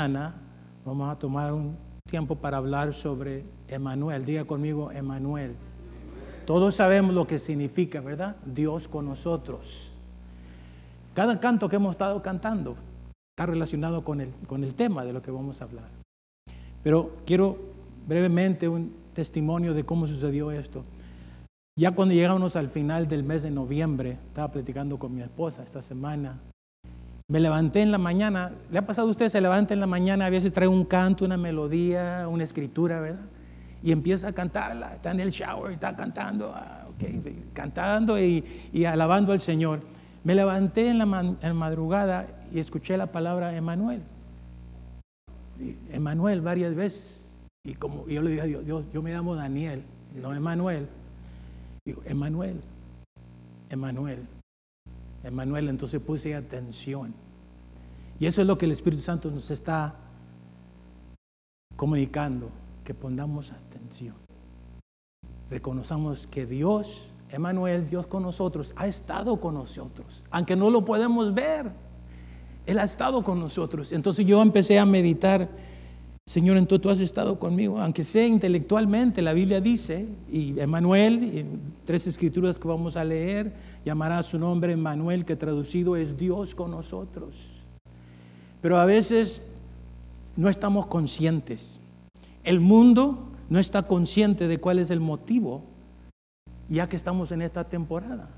mañana vamos a tomar un tiempo para hablar sobre Emanuel. Diga conmigo, Emanuel. Todos sabemos lo que significa, ¿verdad? Dios con nosotros. Cada canto que hemos estado cantando está relacionado con el, con el tema de lo que vamos a hablar. Pero quiero brevemente un testimonio de cómo sucedió esto. Ya cuando llegamos al final del mes de noviembre, estaba platicando con mi esposa esta semana, me levanté en la mañana, ¿le ha pasado a usted? Se levanta en la mañana, a veces trae un canto, una melodía, una escritura, ¿verdad? Y empieza a cantarla, está en el shower, está cantando, ah, cantando y, alabando al Señor. Me levanté en la, madrugada y escuché la palabra Emanuel. Emanuel varias veces. Y como yo le dije a Dios, yo me llamo Daniel, no Emanuel. Digo, Emanuel, Emanuel. Emanuel, entonces puse atención. Y eso es lo que el Espíritu Santo nos está comunicando, que pongamos atención. Reconozcamos que Dios, Emanuel, Dios con nosotros, ha estado con nosotros, aunque no lo podemos ver. Él ha estado con nosotros. Entonces yo empecé a meditar Señor, entonces tú has estado conmigo, aunque sea intelectualmente, la Biblia dice, y Emanuel, tres escrituras que vamos a leer, llamará su nombre Emanuel, que traducido es Dios con nosotros. Pero a veces no estamos conscientes. El mundo no está consciente de cuál es el motivo, ya que estamos en esta temporada.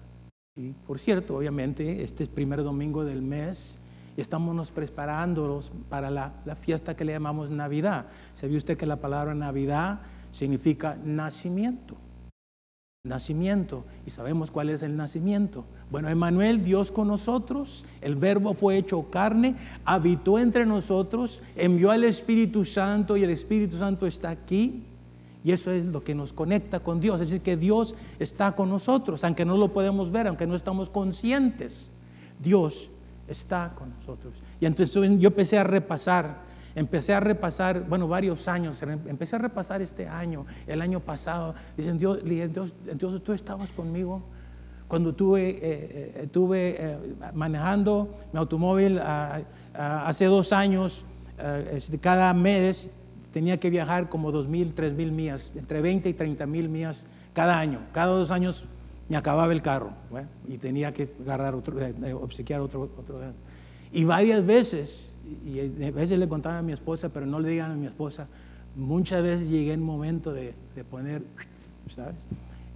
Y por cierto, obviamente, este es primer domingo del mes estamos preparándonos para la, fiesta que le llamamos Navidad. ¿Sabía usted que la palabra Navidad significa nacimiento? Nacimiento. Y sabemos cuál es el nacimiento. Bueno, Emanuel, Dios con nosotros, el verbo fue hecho carne, habitó entre nosotros, envió al Espíritu Santo y el Espíritu Santo está aquí. Y eso es lo que nos conecta con Dios. Es decir, que Dios está con nosotros, aunque no lo podemos ver, aunque no estamos conscientes. Dios está con nosotros. Y entonces yo empecé a repasar, empecé a repasar, bueno, varios años, empecé a repasar este año, el año pasado. Dicen, Dios, Dios, tú estabas conmigo cuando tuve, eh, eh, eh, manejando mi automóvil hace dos años, este, cada mes tenía que viajar como dos mil, tres mil millas, entre 20 y 30 mil millas cada año. Cada dos años me acababa el carro y tenía que agarrar otro, eh, eh, obsequiar otro, otro. Eh. Y varias veces, y a veces le contaba a mi esposa, pero no le digan a mi esposa, muchas veces llegué en momento de, de poner, ¿sabes?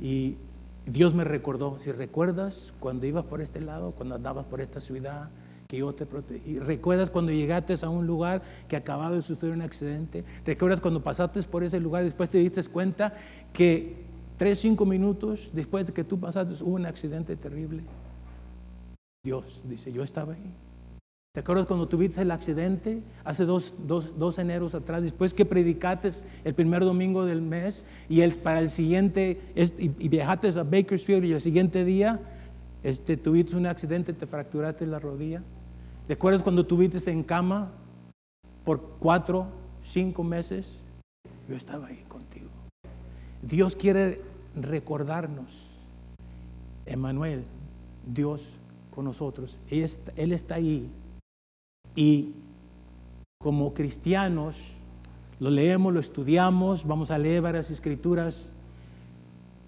Y Dios me recordó, si recuerdas cuando ibas por este lado, cuando andabas por esta ciudad, que yo te protegí. ¿Recuerdas cuando llegaste a un lugar que acababa de suceder un accidente? ¿Recuerdas cuando pasaste por ese lugar y después te diste cuenta que Tres, cinco minutos después de que tú pasaste hubo un accidente terrible. Dios dice, yo estaba ahí. ¿Te acuerdas cuando tuviste el accidente hace dos, dos, dos eneros atrás, después que predicaste el primer domingo del mes y el, para el siguiente, y, viajaste a Bakersfield y el siguiente día este, tuviste un accidente, te fracturaste la rodilla? ¿Te acuerdas cuando tuviste en cama por cuatro, cinco meses? Yo estaba ahí. Dios quiere recordarnos, Emanuel, Dios con nosotros, Él está ahí. Y como cristianos, lo leemos, lo estudiamos, vamos a leer varias escrituras,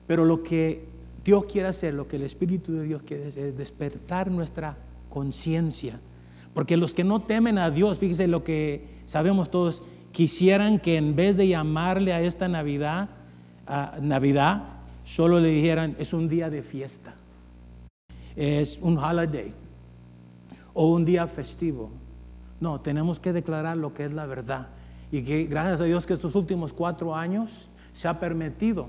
pero lo que Dios quiere hacer, lo que el Espíritu de Dios quiere hacer, es despertar nuestra conciencia. Porque los que no temen a Dios, fíjense lo que sabemos todos, quisieran que en vez de llamarle a esta Navidad, Navidad, solo le dijeran, es un día de fiesta, es un holiday o un día festivo. No, tenemos que declarar lo que es la verdad. Y que gracias a Dios que estos últimos cuatro años se ha permitido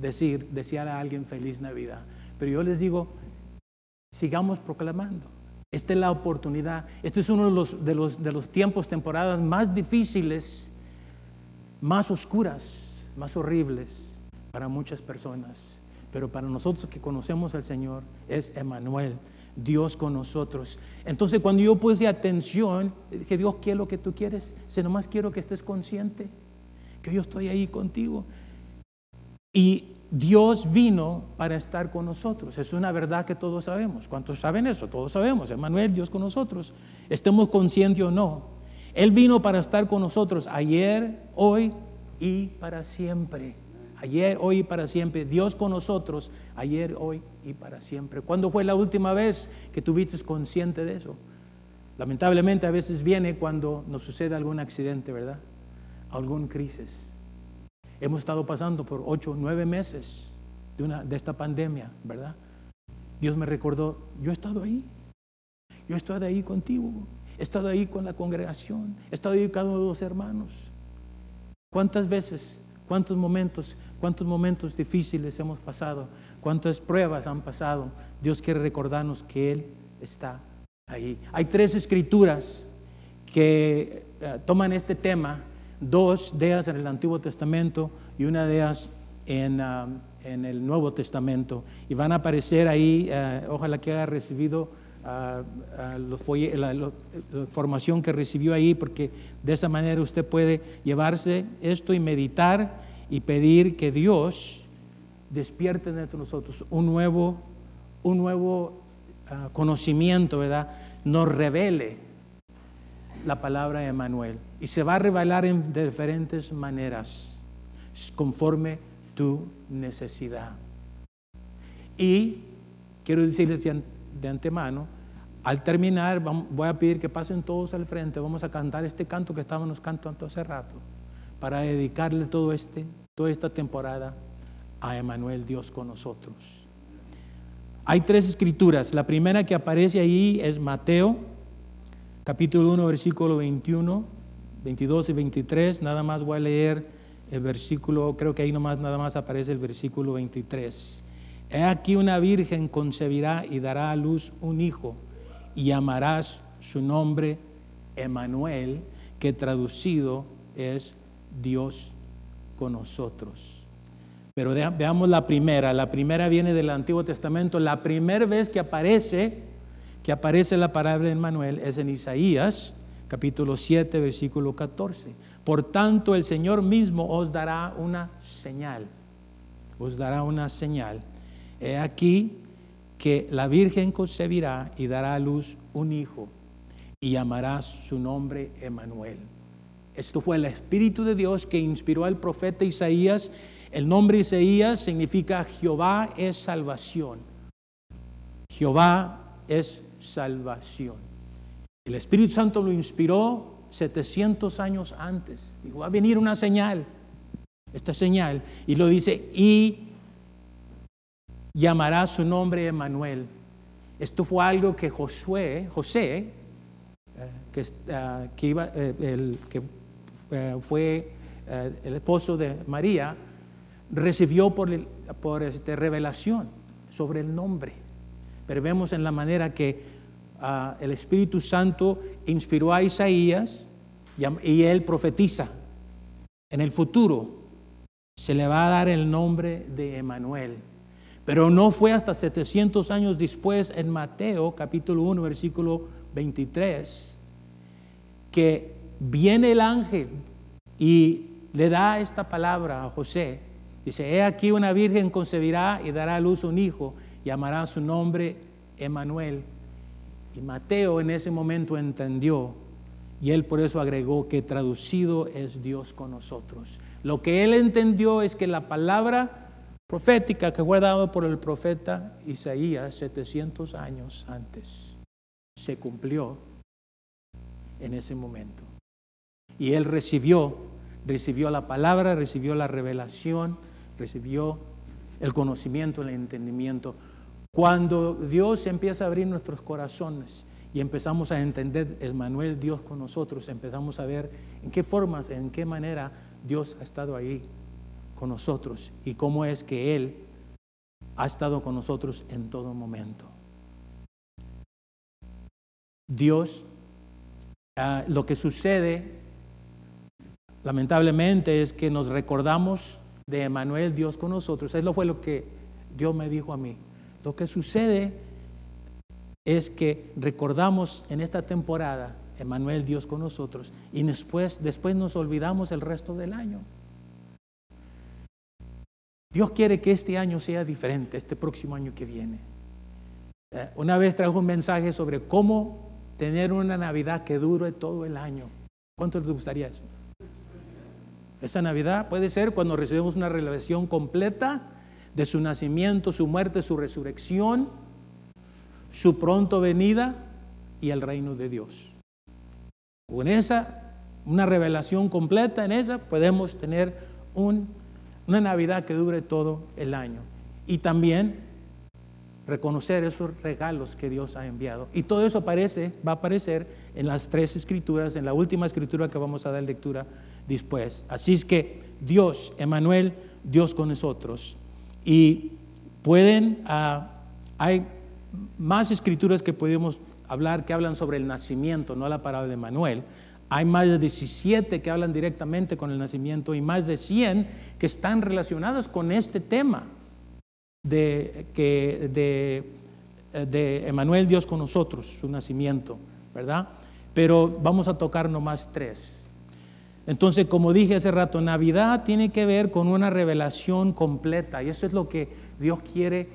decir, desear a alguien feliz Navidad. Pero yo les digo, sigamos proclamando. Esta es la oportunidad. Este es uno de los, de los, de los tiempos, temporadas más difíciles, más oscuras más horribles para muchas personas. Pero para nosotros que conocemos al Señor es Emanuel, Dios con nosotros. Entonces cuando yo puse atención, dije, Dios, ¿qué es lo que tú quieres? Si nomás quiero que estés consciente que yo estoy ahí contigo. Y Dios vino para estar con nosotros. Es una verdad que todos sabemos. ¿Cuántos saben eso? Todos sabemos. Emanuel, Dios con nosotros. Estemos conscientes o no. Él vino para estar con nosotros ayer, hoy y para siempre. Ayer, hoy y para siempre. Dios con nosotros, ayer, hoy y para siempre. ¿Cuándo fue la última vez que tuviste consciente de eso? Lamentablemente a veces viene cuando nos sucede algún accidente, ¿verdad? Algún crisis. Hemos estado pasando por ocho, nueve meses de, una, de esta pandemia, ¿verdad? Dios me recordó, yo he estado ahí, yo he estado ahí contigo, he estado ahí con la congregación, he estado ahí con los hermanos. ¿Cuántas veces, cuántos momentos, cuántos momentos difíciles hemos pasado, cuántas pruebas han pasado? Dios quiere recordarnos que Él está ahí. Hay tres escrituras que eh, toman este tema, dos de ellas en el Antiguo Testamento y una de ellas en, ah, en el Nuevo Testamento. Y van a aparecer ahí, eh, ojalá que haya recibido ah, ah, la, la, información que recibió ahí, porque de esa manera usted puede llevarse esto y meditar y pedir que Dios despierte entre nosotros un nuevo, un nuevo conocimiento, ¿verdad? Nos revele la palabra de Emanuel. Y se va a revelar en diferentes maneras, conforme tu necesidad. Y quiero decirles de antemano, al terminar voy a pedir que pasen todos al frente, vamos a cantar este canto que estábamos cantando hace rato, para dedicarle todo este, toda esta temporada a Emanuel, Dios con nosotros. Hay tres escrituras. La primera que aparece ahí es Mateo, capítulo 1, versículo 21, 22 y 23. Nada más voy a leer el versículo, creo que ahí nomás nada más aparece el versículo 23. He aquí una virgen concebirá y dará a luz un hijo y llamarás su nombre Emanuel, que traducido es Dios con nosotros. Pero veamos la primera. La primera viene del Antiguo Testamento. La primera vez que aparece, que aparece la palabra de Emanuel es en Isaías, capítulo 7, versículo 14. Por tanto, el Señor mismo os dará una señal. Os dará una señal. He aquí que la Virgen concebirá y dará a luz un hijo y llamará su nombre Emanuel. Esto fue el Espíritu de Dios que inspiró al profeta Isaías. El nombre Isaías significa Jehová es salvación. Jehová es salvación. El Espíritu Santo lo inspiró 700 años antes. Dijo, va a venir una señal, esta señal, y lo dice, y llamará su nombre Emanuel. Esto fue algo que Josué, José, eh, que, ah, iba, eh, el, eh, fue el esposo de María, recibió por, este, revelación sobre el nombre. Pero vemos en la manera que el Espíritu Santo inspiró a Isaías y él profetiza. En el futuro se le va a dar el nombre de Emanuel. Pero no fue hasta 700 años después, en Mateo capítulo 1, versículo 23, que viene el ángel y le da esta palabra a José. Dice, he aquí una virgen concebirá y dará a luz un hijo, llamará su nombre Emanuel, y Mateo en ese momento entendió y él por eso agregó que traducido es Dios con nosotros. Lo que él entendió es que la palabra profética que fue dada por el profeta Isaías 700 años antes se cumplió en ese momento. Y él recibió, recibió la palabra, recibió la revelación, recibió el conocimiento, el entendimiento cuando Dios empieza a abrir nuestros corazones y empezamos a entender el Manuel Dios con nosotros, empezamos a ver en qué formas, en qué manera Dios ha estado ahí con nosotros y cómo es que Él ha estado con nosotros en todo momento. Dios, ah, lo que sucede lamentablemente es que nos recordamos de Emanuel Dios con nosotros. Eso fue lo que Dios me dijo a mí. Lo que sucede es que recordamos en esta temporada, Emanuel Dios con nosotros, y después, después nos olvidamos el resto del año. Dios quiere que este año sea diferente, este próximo año que viene. Eh, una vez trajo un mensaje sobre cómo tener una Navidad que dure todo el año. ¿Cuánto les gustaría eso? Esa Navidad puede ser cuando recibimos una revelación completa de su nacimiento, su muerte, su resurrección, su pronto venida y el reino de Dios. Con esa, una revelación completa en esa, podemos tener una Navidad que dure todo el año. Y también reconocer esos regalos que Dios ha enviado. Y todo eso aparece, va a aparecer en las tres escrituras, en la última escritura que vamos a dar lectura después. Así es que Dios, Emanuel, Dios con nosotros. Y pueden, ah, hay más escrituras que podemos hablar que hablan sobre el nacimiento, no la palabra de Emanuel. Hay más de 17 que hablan directamente con el nacimiento y más de 100 que están relacionadas con este tema de, que, de, de Emanuel Dios con nosotros, su nacimiento, ¿verdad? Pero vamos a tocar nomás tres. Entonces, como dije hace rato, Navidad tiene que ver con una revelación completa y eso es lo que Dios quiere.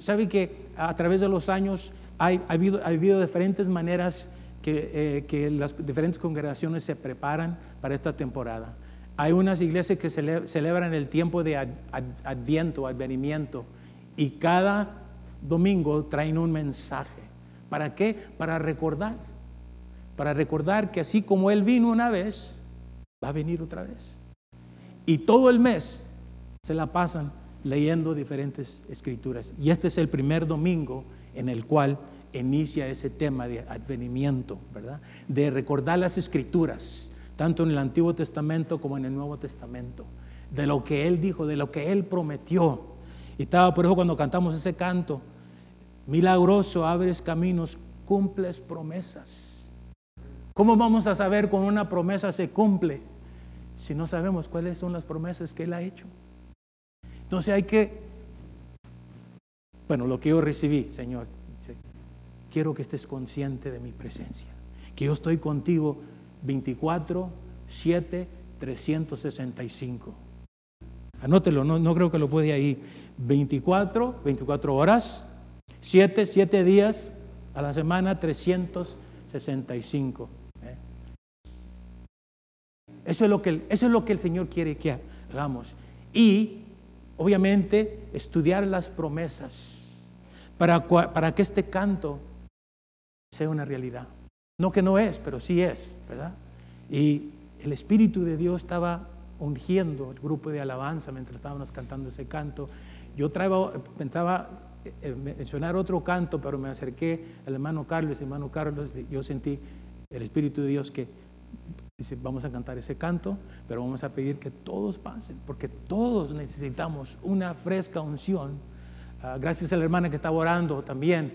¿Sabe que a través de los años hay, ha, habido, diferentes maneras que, eh, que, las diferentes congregaciones se preparan para esta temporada? Hay unas iglesias que celebran el tiempo de adviento, advenimiento, y cada domingo traen un mensaje. ¿Para qué? Para recordar. Para recordar que así como Él vino una vez, va a venir otra vez. Y todo el mes se la pasan leyendo diferentes escrituras. Y este es el primer domingo en el cual inicia ese tema de advenimiento, ¿verdad? De recordar las escrituras, tanto en el Antiguo Testamento como en el Nuevo Testamento, de lo que Él dijo, de lo que Él prometió. Y estaba por eso cuando cantamos ese canto, milagroso, abres caminos, cumples promesas. ¿Cómo vamos a saber cuando una promesa se cumple si no sabemos cuáles son las promesas que Él ha hecho? Entonces hay que, bueno, lo que yo recibí, Señor, quiero que estés consciente de mi presencia, que yo estoy contigo 24, 7, 365. Anótelo, no, no creo que lo puede ahí. 24, 24 horas, 7, 7 días a la semana, 365. ¿eh? Eso, es lo que, eso es lo que el Señor quiere que hagamos. Y, obviamente, estudiar las promesas para, para que este canto sea una realidad. No que no es, pero sí es, ¿verdad? Y el Espíritu de Dios estaba ungiendo el grupo de alabanza mientras estábamos cantando ese canto. Yo traía, pensaba eh, eh, mencionar otro canto, pero me acerqué al hermano Carlos, hermano Carlos, yo sentí el Espíritu de Dios que dice, vamos a cantar ese canto, pero vamos a pedir que todos pasen, porque todos necesitamos una fresca unción. Ah, gracias a la hermana que estaba orando también,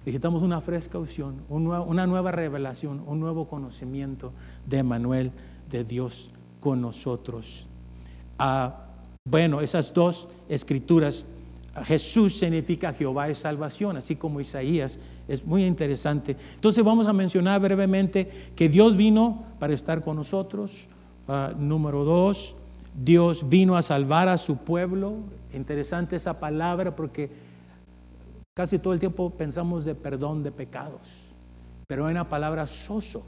necesitamos una fresca unción, una nueva revelación, un nuevo conocimiento de Manuel, de Dios con nosotros. Ah, bueno, esas dos escrituras, Jesús significa Jehová es salvación, así como Isaías, es muy interesante. Entonces vamos a mencionar brevemente que Dios vino para estar con nosotros. Ah, número dos, Dios vino a salvar a su pueblo. Interesante esa palabra porque casi todo el tiempo pensamos de perdón de pecados, pero hay una palabra soso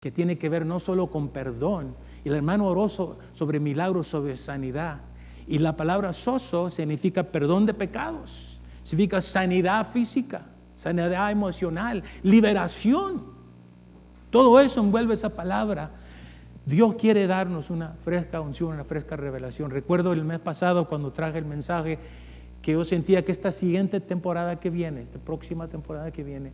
que tiene que ver no solo con perdón, el hermano oró sobre milagros, sobre sanidad. Y la palabra soso significa perdón de pecados, significa sanidad física, sanidad emocional, liberación. Todo eso envuelve esa palabra. Dios quiere darnos una fresca unción, una fresca revelación. Recuerdo el mes pasado cuando traje el mensaje que yo sentía que esta siguiente temporada que viene, esta próxima temporada que viene,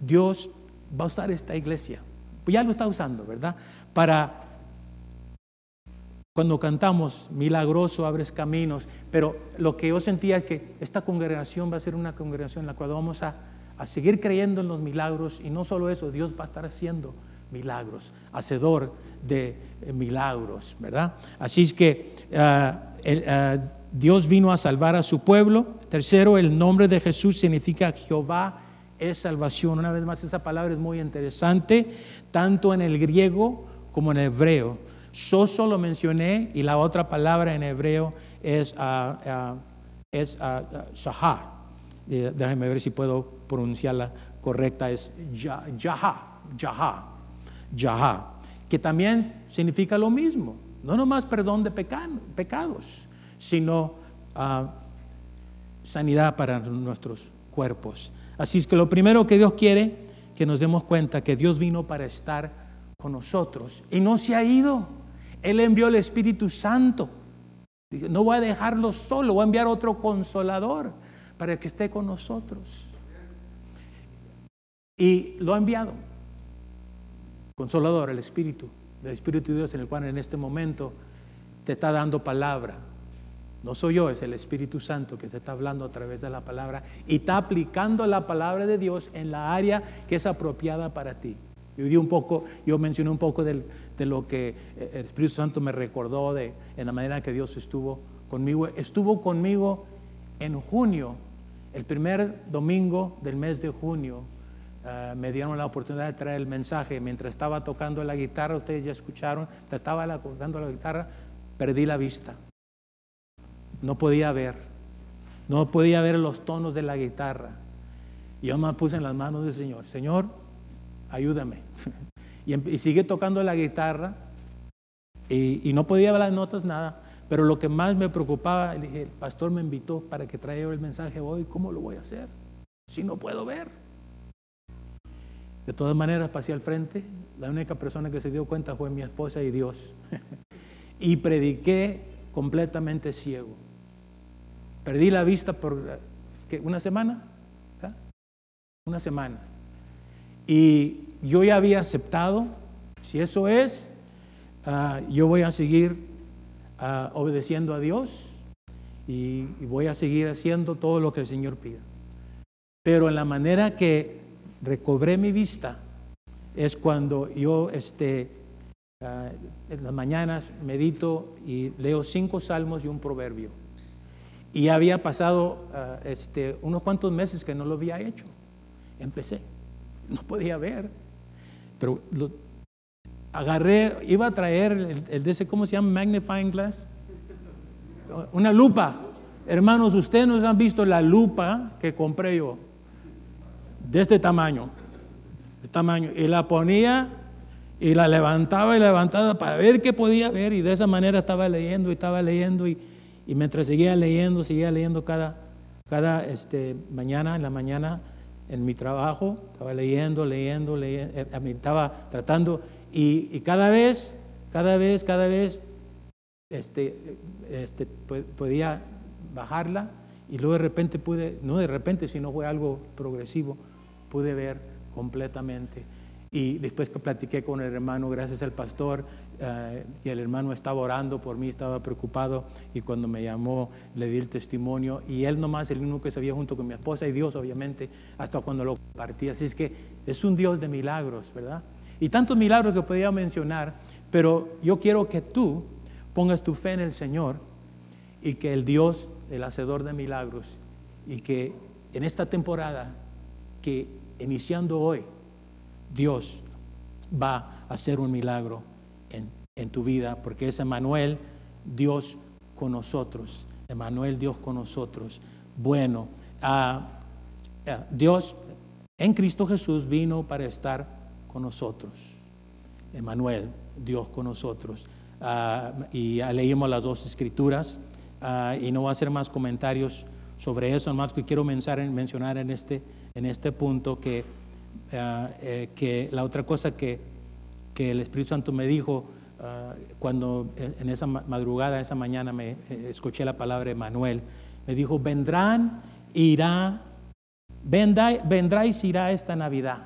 Dios va a usar esta iglesia. Pues ya lo está usando, ¿verdad? Para cuando cantamos, milagroso, abres caminos, pero lo que yo sentía es que esta congregación va a ser una congregación en la cual vamos a, seguir creyendo en los milagros y no solo eso, Dios va a estar haciendo milagros, hacedor de eh, milagros, ¿verdad? Así es que ah, ah, Dios vino a salvar a su pueblo. Tercero, el nombre de Jesús significa Jehová es salvación. Una vez más, esa palabra es muy interesante, tanto en el griego como en el hebreo. Soso lo mencioné y la otra palabra en hebreo es, uh, es shahá. déjame ver si puedo pronunciarla correcta. Es yaha, yaha, yaha. que también significa lo mismo. No nomás perdón de pecados, sino ah, sanidad para nuestros cuerpos. Así es que lo primero que Dios quiere, que nos demos cuenta que Dios vino para estar con nosotros y no se ha ido. Él envió el Espíritu Santo. No voy a dejarlo solo, voy a enviar otro consolador para que esté con nosotros. Y lo ha enviado. Consolador, el Espíritu, el Espíritu de Dios en el cual en este momento te está dando palabra. No soy yo, es el Espíritu Santo que se está hablando a través de la palabra y está aplicando la palabra de Dios en la área que es apropiada para ti. Yo di un poco, yo mencioné un poco de lo que el Espíritu Santo me recordó de en la manera que Dios estuvo conmigo. Estuvo conmigo en junio, el primer domingo del mes de junio Ah, me dieron la oportunidad de traer el mensaje. Mientras estaba tocando la guitarra, ustedes ya escucharon, estaba tocando la guitarra, perdí la vista. No podía ver. No podía ver los tonos de la guitarra. Y yo me puse en las manos del Señor. Señor, ayúdame. y, sigue tocando la guitarra. Y, no podía ver las notas, nada. Pero lo que más me preocupaba, dije, el pastor me invitó para que traiga el mensaje hoy. ¿Cómo lo voy a hacer? Si no puedo ver. De todas maneras, pasé al frente. La única persona que se dio cuenta fue mi esposa y Dios. y prediqué completamente ciego. Perdí la vista por una semana. ¿Ah? Una semana. Y yo ya había aceptado, si eso es, ah, yo voy a seguir ah, obedeciendo a Dios y, voy a seguir haciendo todo lo que el Señor pida. Pero en la manera que recobré mi vista es cuando yo este, en las mañanas medito y leo cinco salmos y un proverbio. Y había pasado ah, este, unos cuantos meses que no lo había hecho. Empecé, no podía ver, pero agarré, iba a traer el, de ese, ¿cómo se llama? Magnifying glass. Una lupa. Hermanos, ustedes no han visto la lupa que compré yo de este tamaño, de tamaño, y la ponía y la levantaba y levantaba para ver qué podía ver y de esa manera estaba leyendo y estaba leyendo y, mientras seguía leyendo, seguía leyendo cada, cada este, mañana, en la mañana en mi trabajo, estaba leyendo, leyendo, leyendo, eh, estaba tratando y, cada vez, cada vez, cada vez este, este, podía bajarla y luego de repente pude, no de repente, sino fue algo progresivo, pude ver completamente. Y después que platiqué con el hermano, gracias al pastor, eh, y el hermano estaba orando por mí, estaba preocupado, y cuando me llamó le di el testimonio, y él nomás, el único que sabía junto con mi esposa y Dios, obviamente, hasta cuando lo compartí. Así es que es un Dios de milagros, ¿verdad? Y tantos milagros que podía mencionar, pero yo quiero que tú pongas tu fe en el Señor y que el Dios, el hacedor de milagros, y que en esta temporada que iniciando hoy, Dios va a hacer un milagro en, tu vida, porque es Emanuel, Dios con nosotros. Emanuel, Dios con nosotros. Bueno, ah, ah, Dios en Cristo Jesús vino para estar con nosotros. Emanuel, Dios con nosotros. Ah, y leímos las dos escrituras y no voy a hacer más comentarios sobre eso, más que quiero mencionar en este en este punto que, eh, eh, que la otra cosa que, que, el Espíritu Santo me dijo ah, cuando en, esa madrugada, esa mañana me eh, escuché la palabra Emanuel, me dijo, vendrán, irá, vendrá, vendrá y se irá esta Navidad,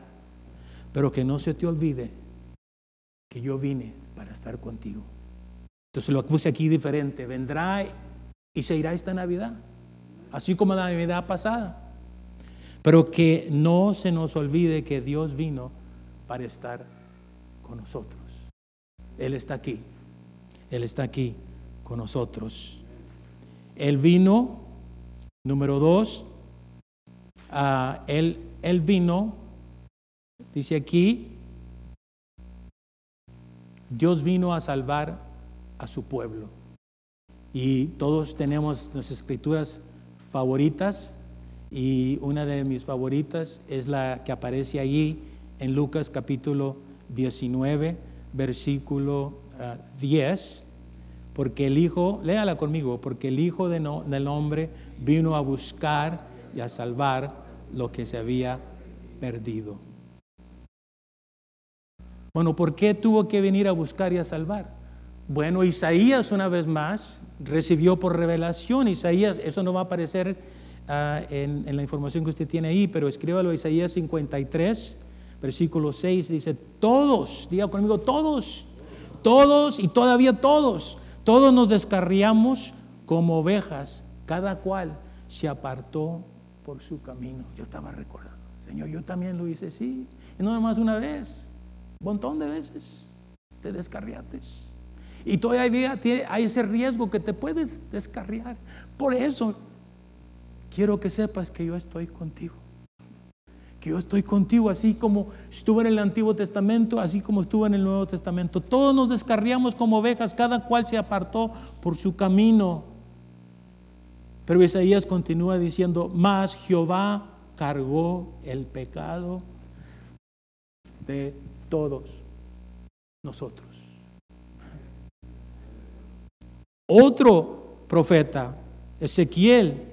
pero que no se te olvide que yo vine para estar contigo. Entonces lo puse aquí diferente, vendrá y se irá esta Navidad, así como la Navidad pasada. Pero que no se nos olvide que Dios vino para estar con nosotros. Él está aquí. Él está aquí con nosotros. Él vino, número dos, él, él vino, dice aquí, Dios vino a salvar a su pueblo. Y todos tenemos nuestras escrituras favoritas y una de mis favoritas es la que aparece allí en Lucas capítulo 19, versículo 10, ah, porque el Hijo, léala conmigo, porque el Hijo de del Hombre vino a buscar y a salvar lo que se había perdido. Bueno, ¿por qué tuvo que venir a buscar y a salvar? Bueno, Isaías una vez más recibió por revelación, Isaías, eso no va a aparecer ah, en, la información que usted tiene ahí, pero escríbalo Isaías 53, versículo 6, dice, todos, diga conmigo, todos, todos y todavía todos, todos nos descarriamos como ovejas, cada cual se apartó por su camino. Yo estaba recordando, Señor, yo también lo hice, sí, y no más una vez, un montón de veces te descarriates. Y todavía hay ese riesgo que te puedes descarriar. Por eso quiero que sepas que yo estoy contigo. Que yo estoy contigo, así como estuve en el Antiguo Testamento, así como estuve en el Nuevo Testamento. Todos nos descarriamos como ovejas, cada cual se apartó por su camino. Pero Isaías continúa diciendo, más Jehová cargó el pecado de todos nosotros. Otro profeta, Ezequiel,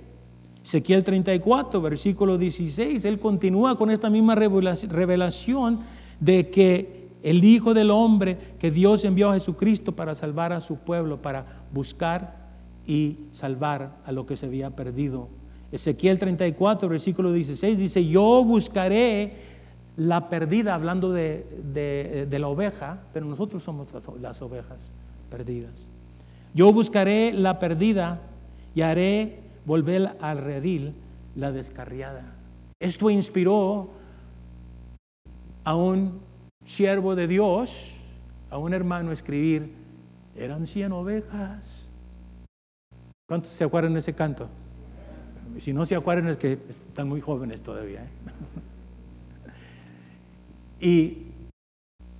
Ezequiel 34, versículo 16, él continúa con esta misma revelación de que el Hijo del Hombre, que Dios envió a Jesucristo para salvar a su pueblo, para buscar y salvar a lo que se había perdido. Ezequiel 34, versículo 16 dice, yo buscaré la perdida, hablando de, la oveja, pero nosotros somos las ovejas perdidas. Yo buscaré la perdida y haré volver al redil la descarriada. Esto inspiró a un siervo de Dios, a un hermano, a escribir, eran cien ovejas. ¿Cuántos se acuerdan de ese canto? Si no se acuerdan es que están muy jóvenes todavía. ¿eh? y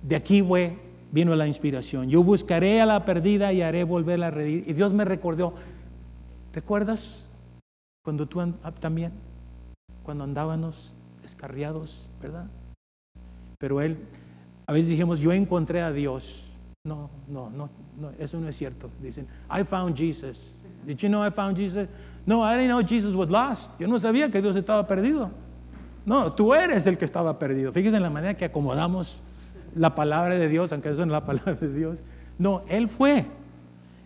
de aquí fue vino la inspiración. Yo buscaré a la perdida y haré volverla a reír. Y Dios me recordó, ¿recuerdas cuando tú ah, también, cuando andábamos descarriados, verdad? Pero Él, a veces dijimos, yo encontré a Dios. No, no, no, no, eso no es cierto. Dicen, I found Jesus. Did you know I found Jesus? No, I didn't know Jesus was lost. Yo no sabía que Dios estaba perdido. No, tú eres el que estaba perdido. Fíjense en la manera que acomodamos la palabra de Dios, aunque eso no es la palabra de Dios. No, Él fue.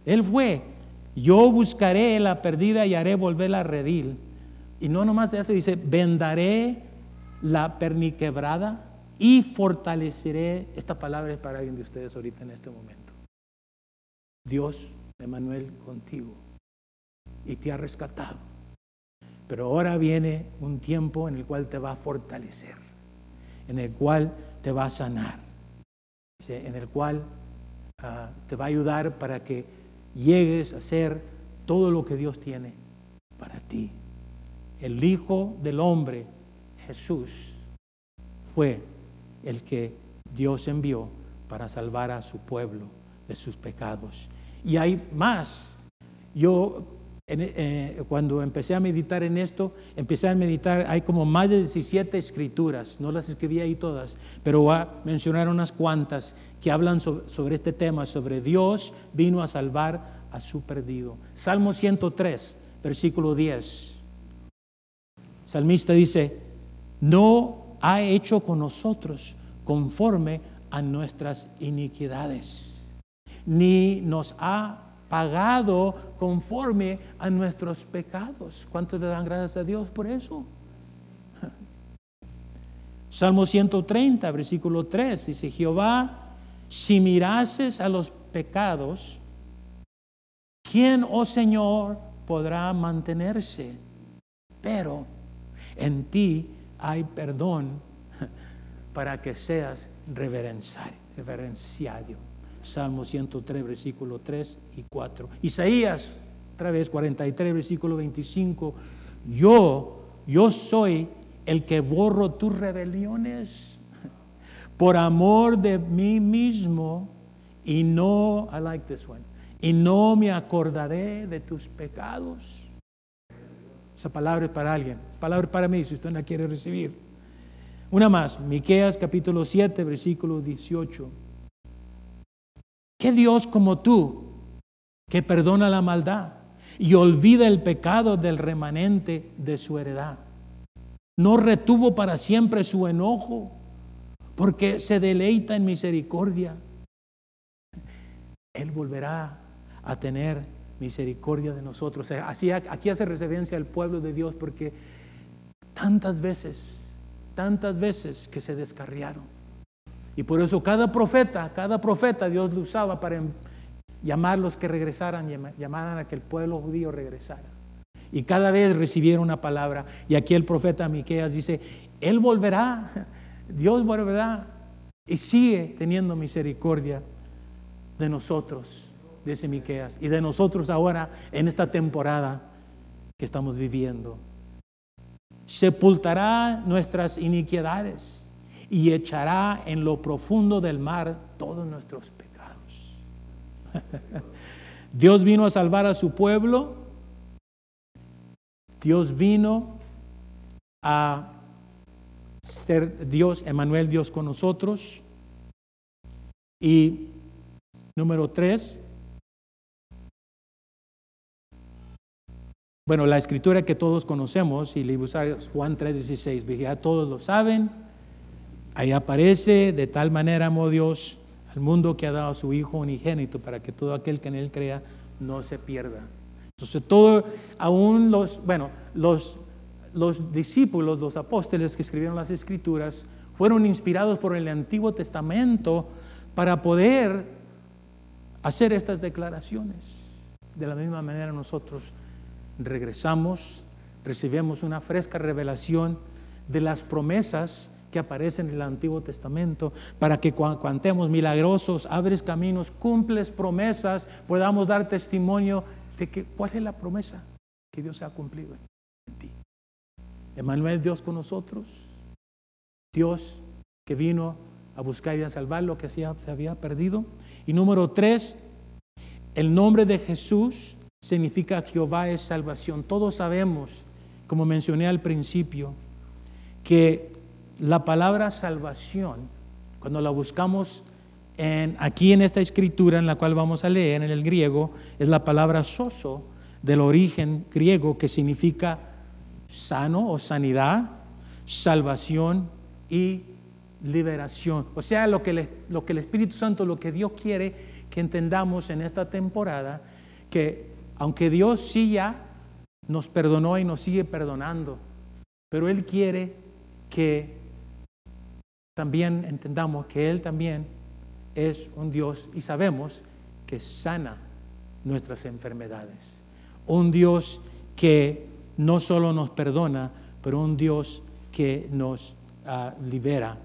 Él fue. Yo buscaré la perdida y haré volverla a redil. Y no nomás eso, dice, vendaré la perniquebrada y fortaleceré. Esta palabra es para alguien de ustedes ahorita en este momento. Dios, Emanuel, contigo. Y te ha rescatado. Pero ahora viene un tiempo en el cual te va a fortalecer, en el cual te va a sanar en el cual ah, te va a ayudar para que llegues a ser todo lo que Dios tiene para ti. El Hijo del Hombre, Jesús, fue el que Dios envió para salvar a su pueblo de sus pecados. Y hay más. Yo eh, cuando empecé a meditar en esto, empecé a meditar, hay como más de 17 escrituras, no las escribí ahí todas, pero voy a mencionar unas cuantas que hablan sobre, este tema, sobre Dios vino a salvar a su perdido. Salmo 103, versículo 10. Salmista dice, no ha hecho con nosotros conforme a nuestras iniquidades, ni nos ha pagado conforme a nuestros pecados. ¿Cuántos le dan gracias a Dios por eso? Salmo 130, versículo 3, dice, Jehová, si mirases a los pecados, ¿quién, oh Señor, podrá mantenerse? Pero en ti hay perdón para que seas reverenciado. Salmo 103, versículo 3 y 4. Isaías, otra vez 43, versículo 25. Yo, yo soy el que borro tus rebeliones por amor de mí mismo y no, I like this one, y no me acordaré de tus pecados. Esa palabra es para alguien, es palabra para mí si usted la quiere recibir. Una más, Miqueas capítulo 7, versículo 18. ¿Qué Dios como tú que perdona la maldad y olvida el pecado del remanente de su heredad? No retuvo para siempre su enojo porque se deleita en misericordia. Él volverá a tener misericordia de nosotros. Así, aquí hace referencia al pueblo de Dios porque tantas veces, tantas veces que se descarriaron. Y por eso cada profeta, cada profeta Dios lo usaba para llamarlos que regresaran, llamaran a que el pueblo judío regresara. Y cada vez recibieron una palabra. Y aquí el profeta Miqueas dice, Él volverá, Dios volverá y sigue teniendo misericordia de nosotros, dice Miqueas, y de nosotros ahora en esta temporada que estamos viviendo. Sepultará nuestras iniquidades y echará en lo profundo del mar todos nuestros pecados. Dios vino a salvar a su pueblo. Dios vino a ser Dios, Emanuel, Dios con nosotros. Y número tres, bueno, la escritura que todos conocemos, y le usar Juan 3:16, ya todos lo saben, ahí aparece, de tal manera amó Dios al mundo que ha dado a su Hijo unigénito para que todo aquel que en él crea no se pierda. Entonces todo, aún los, bueno, los los discípulos, los apóstoles que escribieron las escrituras, fueron inspirados por el Antiguo Testamento para poder hacer estas declaraciones. De la misma manera nosotros regresamos, recibimos una fresca revelación de las promesas que aparecen en el Antiguo Testamento, para que cuando milagrosos, abres caminos, cumples promesas, podamos dar testimonio de que cuál es la promesa que Dios ha cumplido en ti. Emanuel, Dios con nosotros. Dios que vino a buscar y a salvar lo que se había perdido. Y número tres, el nombre de Jesús significa Jehová es salvación. Todos sabemos, como mencioné al principio, que la palabra salvación, cuando la buscamos en, aquí en esta escritura en la cual vamos a leer en el griego, es la palabra soso del origen griego que significa sano o sanidad, salvación y liberación. O sea, lo que, lo que el Espíritu Santo, lo que Dios quiere que entendamos en esta temporada, que aunque Dios sí ya nos perdonó y nos sigue perdonando, pero Él quiere que también entendamos que Él también es un Dios y sabemos que sana nuestras enfermedades. Un Dios que no solo nos perdona, pero un Dios que nos ah, libera.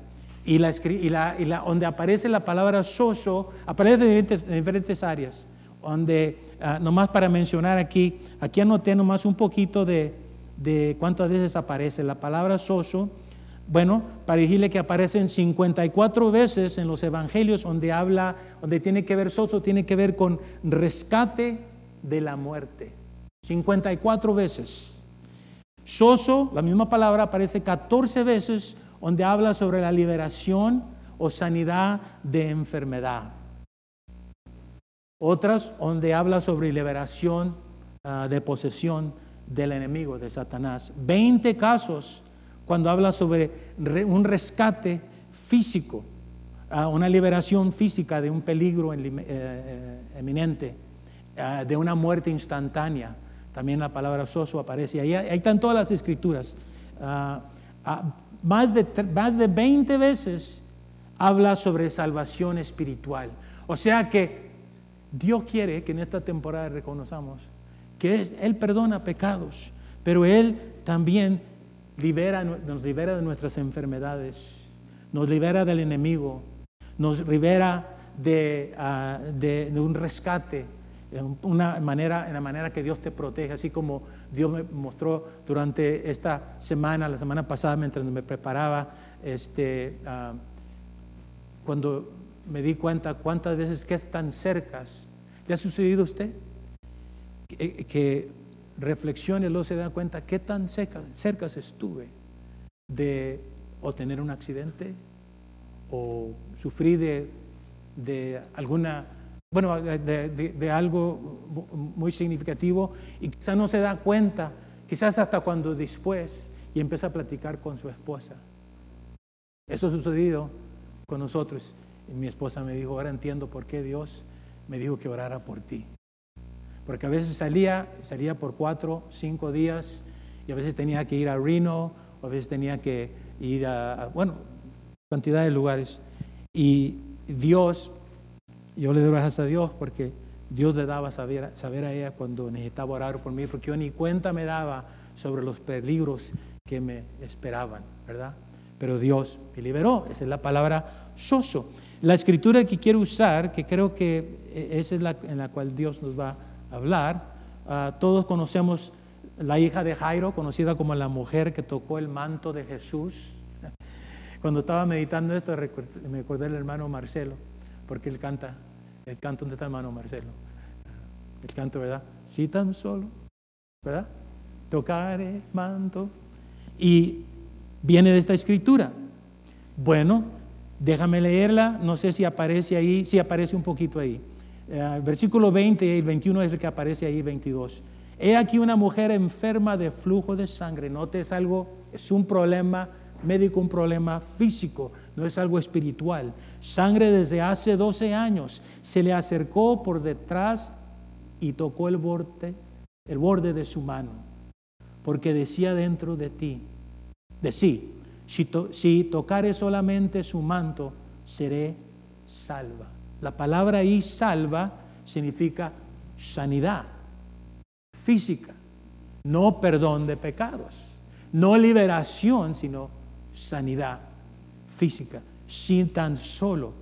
Y, la, y, la, y la, donde aparece la palabra soso, aparece en diferentes, en diferentes áreas. Donde, uh, nomás para mencionar aquí, aquí anoté nomás un poquito de, de cuántas veces aparece la palabra soso. Bueno, para decirle que aparecen 54 veces en los evangelios donde habla, donde tiene que ver soso, tiene que ver con rescate de la muerte. 54 veces. Soso, la misma palabra, aparece 14 veces donde habla sobre la liberación o sanidad de enfermedad. Otras donde habla sobre liberación ah, de posesión del enemigo, de Satanás. 20 casos cuando habla sobre un rescate físico, ah, una liberación física de un peligro eh, eh, eminente, ah, de una muerte instantánea también la palabra soso aparece. Ahí, ahí están todas las escrituras. Ah, más, de, más de 20 veces habla sobre salvación espiritual. O sea que Dios quiere que en esta temporada reconozcamos que Él perdona pecados, pero Él también libera, nos libera de nuestras enfermedades, nos libera del enemigo, nos libera de, ah, de un rescate una manera, en la manera que Dios te protege, así como Dios me mostró durante esta semana, la semana pasada, mientras me preparaba, este, ah, cuando me di cuenta cuántas veces que están cercas. ¿Le ha sucedido usted? Que reflexione y luego se da cuenta qué tan cerca, cerca estuve de o tener un accidente o sufrir de, de alguna bueno, de, algo muy significativo y quizás no se da cuenta, quizás hasta cuando después, y empieza a platicar con su esposa. Eso ha sucedido con nosotros. Y mi esposa me dijo, ahora entiendo por qué Dios me dijo que orara por ti. Porque a veces salía, salía por cuatro, cinco días, y a veces tenía que ir a Reno, o a veces tenía que ir a, bueno, cantidad de lugares. Y Dios yo le doy gracias a Dios porque Dios le daba saber, saber a ella cuando necesitaba orar por mí, porque yo ni cuenta me daba sobre los peligros que me esperaban, ¿verdad? Pero Dios me liberó, esa es la palabra soso. La escritura que quiero usar, que creo que e, esa es la en la cual Dios nos va a hablar, ah, todos conocemos la hija de Jairo, conocida como la mujer que tocó el manto de Jesús. Cuando estaba meditando esto, me acordé del hermano Marcelo, porque él canta el canto, ¿dónde está hermano Marcelo? El canto, ¿verdad? Si tan solo, ¿verdad? Tocar el manto. Y viene de esta escritura. Bueno, déjame leerla, no sé si aparece ahí, si aparece un poquito ahí. Eh, versículo 20 y 21 es el que aparece ahí, 22. He aquí una mujer enferma de flujo de sangre. Note, es algo, es un problema médico, un problema físico no es algo espiritual. Sangre desde hace 12 años se le acercó por detrás y tocó el borde, el borde de su mano, porque decía dentro de ti, de si, si tocare solamente su manto, seré salva. La palabra ahí salva significa sanidad física, no perdón de pecados, no liberación, sino sanidad física, sin tan solo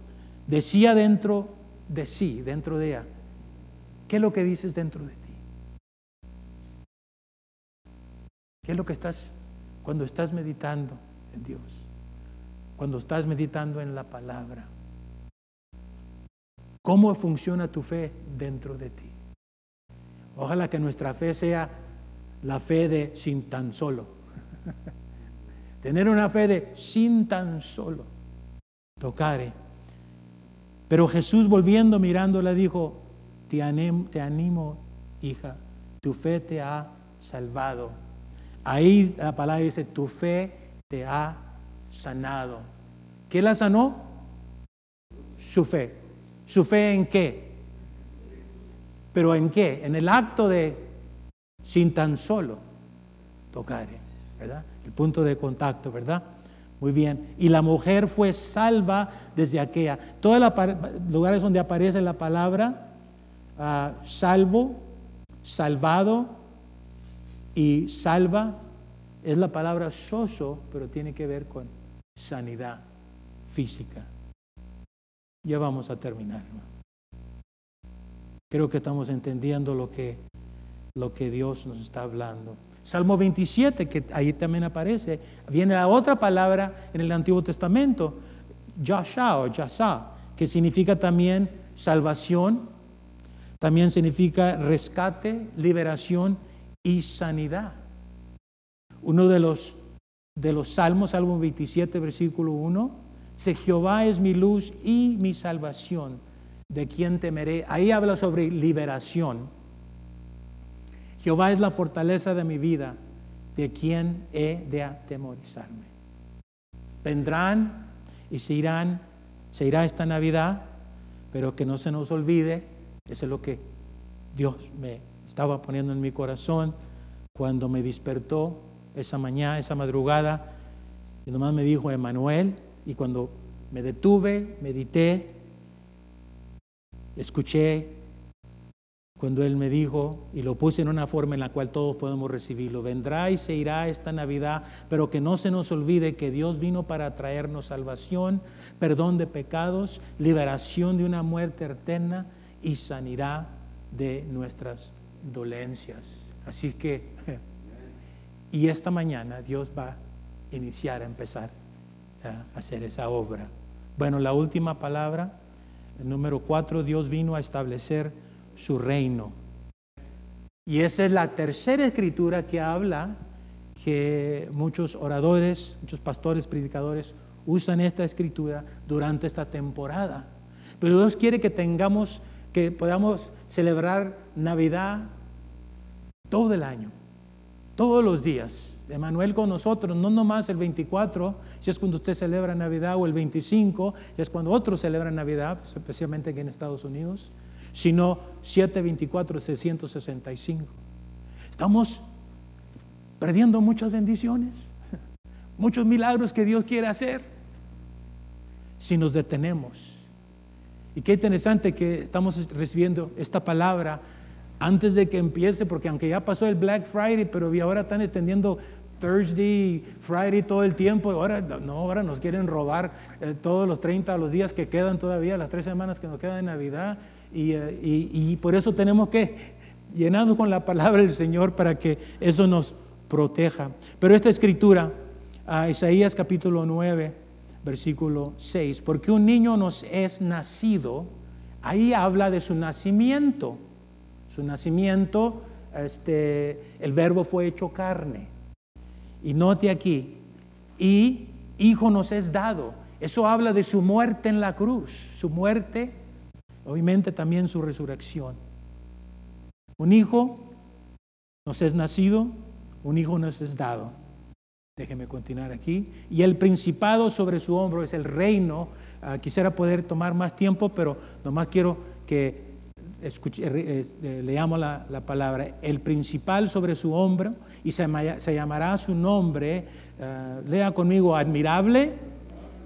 decía dentro de sí, dentro de ella, ¿qué es lo que dices dentro de ti? ¿Qué es lo que estás cuando estás meditando en Dios? Cuando estás meditando en la palabra. ¿Cómo funciona tu fe dentro de ti? Ojalá que nuestra fe sea la fe de sin tan solo. Tener una fe de sin tan solo tocare. Pero Jesús volviendo, mirándola, dijo, te animo, te animo, hija, tu fe te ha salvado. Ahí la palabra dice, tu fe te ha sanado. ¿Qué la sanó? Su fe. ¿Su fe en qué? ¿Pero en qué? En el acto de sin tan solo tocare, ¿verdad? el punto de contacto, ¿verdad? Muy bien. Y la mujer fue salva desde aquella. Todos los lugares donde aparece la palabra ah, salvo, salvado y salva, es la palabra soso, pero tiene que ver con sanidad física. Ya vamos a terminar. Creo que estamos entendiendo lo que, lo que Dios nos está hablando. Salmo 27, que ahí también aparece, viene la otra palabra en el Antiguo Testamento, Yasha o Yasa, que significa también salvación, también significa rescate, liberación y sanidad. Uno de los, de los salmos, Salmo 27, versículo 1, dice, Jehová es mi luz y mi salvación, de quien temeré. Ahí habla sobre liberación. Jehová es la fortaleza de mi vida, de quien he de atemorizarme. Vendrán y se irán, se irá esta Navidad, pero que no se nos olvide, eso es lo que Dios me estaba poniendo en mi corazón cuando me despertó esa mañana, esa madrugada, y nomás me dijo Emanuel, y cuando me detuve, medité, escuché cuando Él me dijo, y lo puse en una forma en la cual todos podemos recibirlo, vendrá y se irá esta Navidad, pero que no se nos olvide que Dios vino para traernos salvación, perdón de pecados, liberación de una muerte eterna y sanidad de nuestras dolencias. Así que, y esta mañana Dios va a iniciar a empezar hacer esa obra. Bueno, la última palabra, el número cuatro, Dios vino a establecer su reino. Y esa es la tercera escritura que habla que muchos oradores, muchos pastores, predicadores usan esta escritura durante esta temporada. Pero Dios quiere que tengamos, que podamos celebrar Navidad todo el año, todos los días. Emanuel con nosotros, no nomás el 24, si es cuando usted celebra Navidad, o el 25, si es cuando otros celebran Navidad, pues, especialmente aquí en Estados Unidos, sino 724, 665. Estamos perdiendo muchas bendiciones, muchos milagros que Dios quiere hacer si nos detenemos. Y qué interesante que estamos recibiendo esta palabra antes de que empiece, porque aunque ya pasó el Black Friday, pero ahora están extendiendo Thursday, Friday todo el tiempo, ahora no, ahora nos quieren robar eh, todos los 30 los días que quedan todavía, las tres semanas que nos quedan de Navidad, y, eh, y por eso tenemos que llenarnos con la palabra del Señor para que eso nos proteja. Pero esta escritura, a Isaías capítulo 9, versículo 6, porque un niño nos es nacido, ahí habla de su nacimiento. Su nacimiento, este, el verbo fue hecho carne. Y note aquí, y hijo nos es dado. Eso habla de su muerte en la cruz, su muerte, obviamente también su resurrección. Un hijo nos es nacido, un hijo nos es dado. Déjeme continuar aquí. Y el principado sobre su hombro es el reino. Ah, quisiera poder tomar más tiempo, pero nomás quiero que escuche, eh, eh, leamos la, palabra. El principal sobre su hombro y se, llamará su nombre. Ah, lea conmigo, admirable,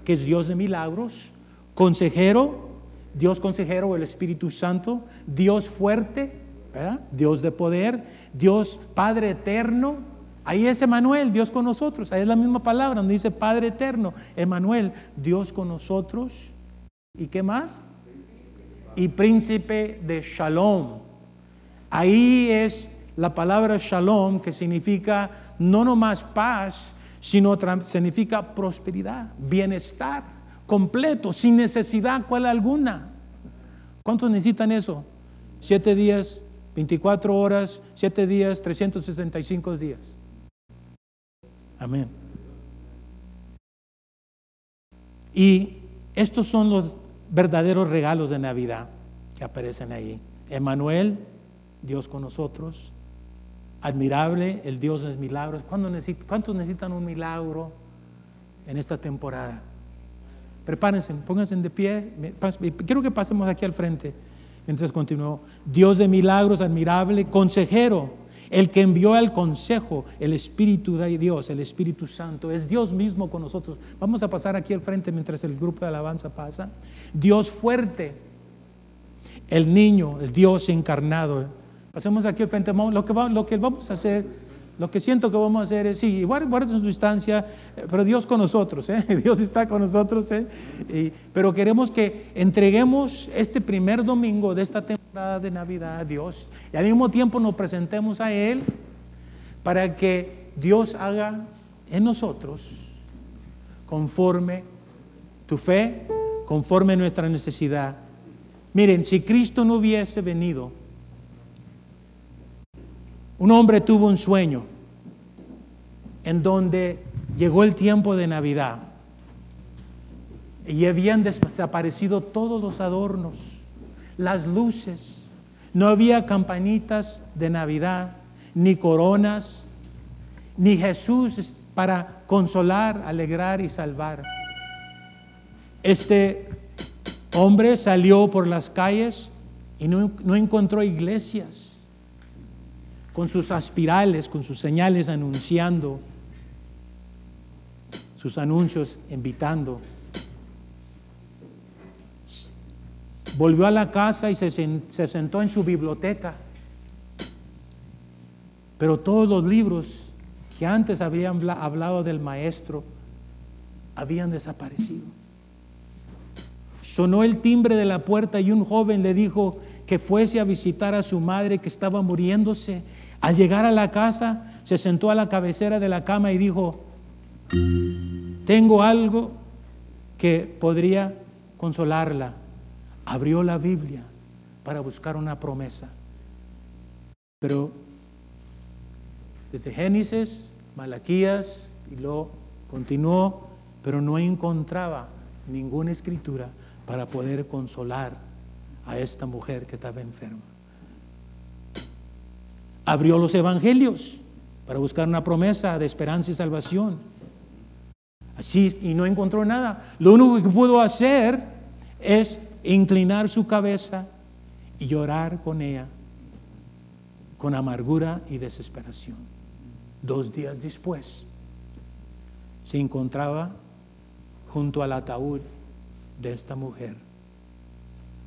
que es Dios de milagros. Consejero, Dios consejero, el Espíritu Santo. Dios fuerte, Dios de poder, Dios Padre eterno. Ahí es Emanuel, Dios con nosotros. Ahí es la misma palabra donde dice Padre eterno. Emanuel, Dios con nosotros. ¿Y qué más? Y príncipe de Shalom. Ahí es la palabra Shalom que significa no nomás paz, sino significa prosperidad, bienestar completo, sin necesidad cual alguna. ¿Cuántos necesitan eso? Siete días 24 horas, 7 días, 365 días. Amén. Y estos son los verdaderos regalos de Navidad que aparecen ahí. Emanuel, Dios con nosotros. Admirable, el Dios de milagros. ¿Cuántos necesitan un milagro en esta temporada? Prepárense, pónganse de pie. Quiero que pasemos aquí al frente. Entonces continuó, Dios de milagros, admirable, consejero, el que envió al consejo, el Espíritu de Dios, el Espíritu Santo, es Dios mismo con nosotros. Vamos a pasar aquí al frente mientras el grupo de alabanza pasa. Dios fuerte, el niño, el Dios encarnado. Pasemos aquí al frente. Lo que, lo que vamos a hacer lo que siento que vamos a hacer es, sí, guarden su distancia, eh, pero Dios con nosotros, ¿eh? Dios está con nosotros, ¿eh? pero queremos que entreguemos este primer domingo de esta temporada de Navidad a Dios y al mismo tiempo nos presentemos a Él para que Dios haga en nosotros conforme tu fe, conforme nuestra necesidad. Miren, si Cristo no hubiese venido, un hombre tuvo un sueño en donde llegó el tiempo de Navidad y habían desaparecido todos los adornos, las luces, no había campanitas de Navidad, ni coronas, ni Jesús para consolar, alegrar y salvar. Este hombre salió por las calles y no, no encontró iglesias con sus aspirales, con sus señales anunciando, sus anuncios invitando. Volvió a la casa y se, sentó en su biblioteca. Pero todos los libros que antes habían hablado del maestro habían desaparecido. Sonó el timbre de la puerta y un joven le dijo, que fuese a visitar a su madre que estaba muriéndose. Al llegar a la casa, se sentó a la cabecera de la cama y dijo, tengo algo que podría consolarla. Abrió la Biblia para buscar una promesa. Pero desde Génesis, Malaquías y lo continuó, pero no encontraba ninguna escritura para poder consolar a esta mujer que estaba enferma. Abrió los evangelios para buscar una promesa de esperanza y salvación. Y no encontró nada. Lo único que pudo hacer es inclinar su cabeza y llorar con ella, con amargura y desesperación. Dos días después, se encontraba junto al ataúd de esta mujer,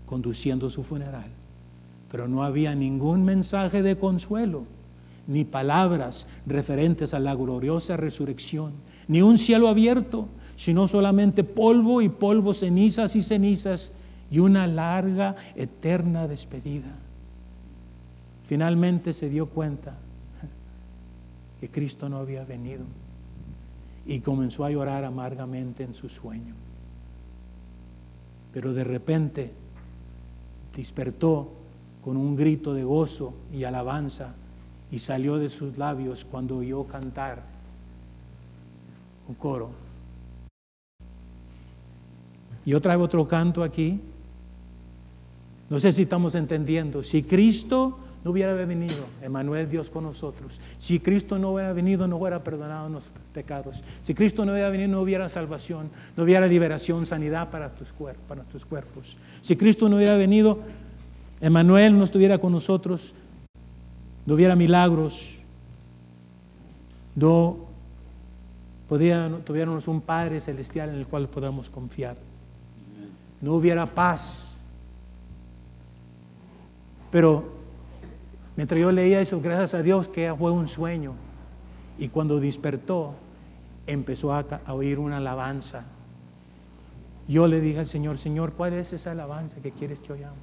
conduciendo su funeral. Pero no había ningún mensaje de consuelo, ni palabras referentes a la gloriosa resurrección, ni un cielo abierto, sino solamente polvo y polvo, cenizas y cenizas, y una larga, eterna despedida. Finalmente se dio cuenta que Cristo no había venido y comenzó a llorar amargamente en su sueño. Pero de repente despertó con un grito de gozo y alabanza y salió de sus labios cuando oyó cantar un coro. Y otra vez otro canto aquí. No sé si estamos entendiendo. Si Cristo no hubiera venido, Emanuel Dios con nosotros. Si Cristo no hubiera venido, no hubiera perdonado nuestros pecados. Si Cristo no hubiera venido, no hubiera salvación, no hubiera liberación, sanidad para tus, cuerpos, para tus cuerpos. Si Cristo no hubiera venido, Emanuel no estuviera con nosotros, no hubiera milagros, no tuviéramos un Padre celestial en el cual podamos confiar. No hubiera paz. Pero Mientras yo leía eso, gracias a Dios que fue un sueño. Y cuando despertó, empezó a, oír una alabanza. Yo le dije al Señor, Señor, ¿cuál es esa alabanza que quieres que oigamos?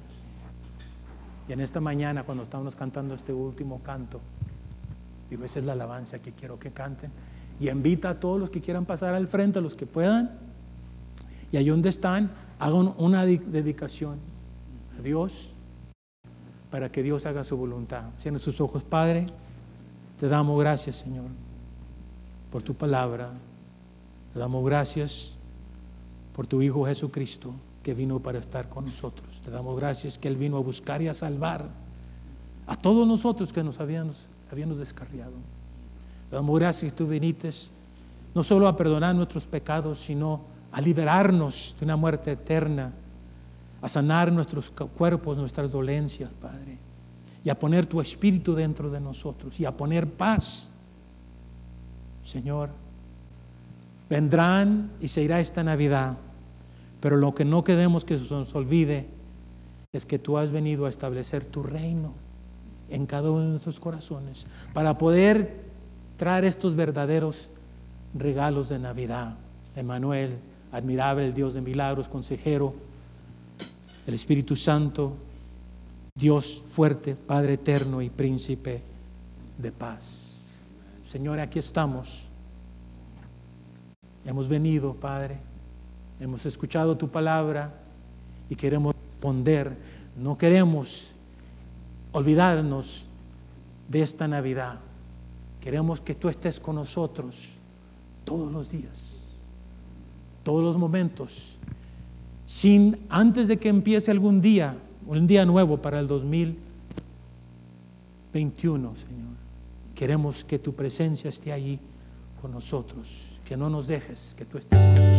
Y en esta mañana, cuando estábamos cantando este último canto, digo, esa es la alabanza que quiero que canten. Y invita a todos los que quieran pasar al frente, a los que puedan. Y ahí donde están, hagan una dedicación a Dios para que Dios haga su voluntad. Cierren sus ojos, Padre. Te damos gracias, Señor, por tu palabra. Te damos gracias por tu Hijo Jesucristo que vino para estar con nosotros. Te damos gracias que Él vino a buscar y a salvar a todos nosotros que nos habíamos, habíamos descarriado. Damos gracias que tú viniste no solo a perdonar nuestros pecados, sino a liberarnos de una muerte eterna a sanar nuestros cuerpos, nuestras dolencias, Padre, y a poner tu espíritu dentro de nosotros y a poner paz. Señor, vendrán y se irá esta Navidad, pero lo que no queremos que se nos olvide es que tú has venido a establecer tu reino en cada uno de nuestros corazones para poder traer estos verdaderos regalos de Navidad. Emanuel, admirable el Dios de milagros, consejero, el Espíritu Santo, Dios fuerte, Padre eterno y príncipe de paz. Señor, aquí estamos. Hemos venido, Padre, hemos escuchado tu palabra y queremos responder. No queremos olvidarnos de esta Navidad. Queremos que tú estés con nosotros todos los días, todos los momentos sin antes de que empiece algún día, un día nuevo para el 2021, Señor. Queremos que tu presencia esté allí con nosotros, que no nos dejes, que tú estés con nosotros.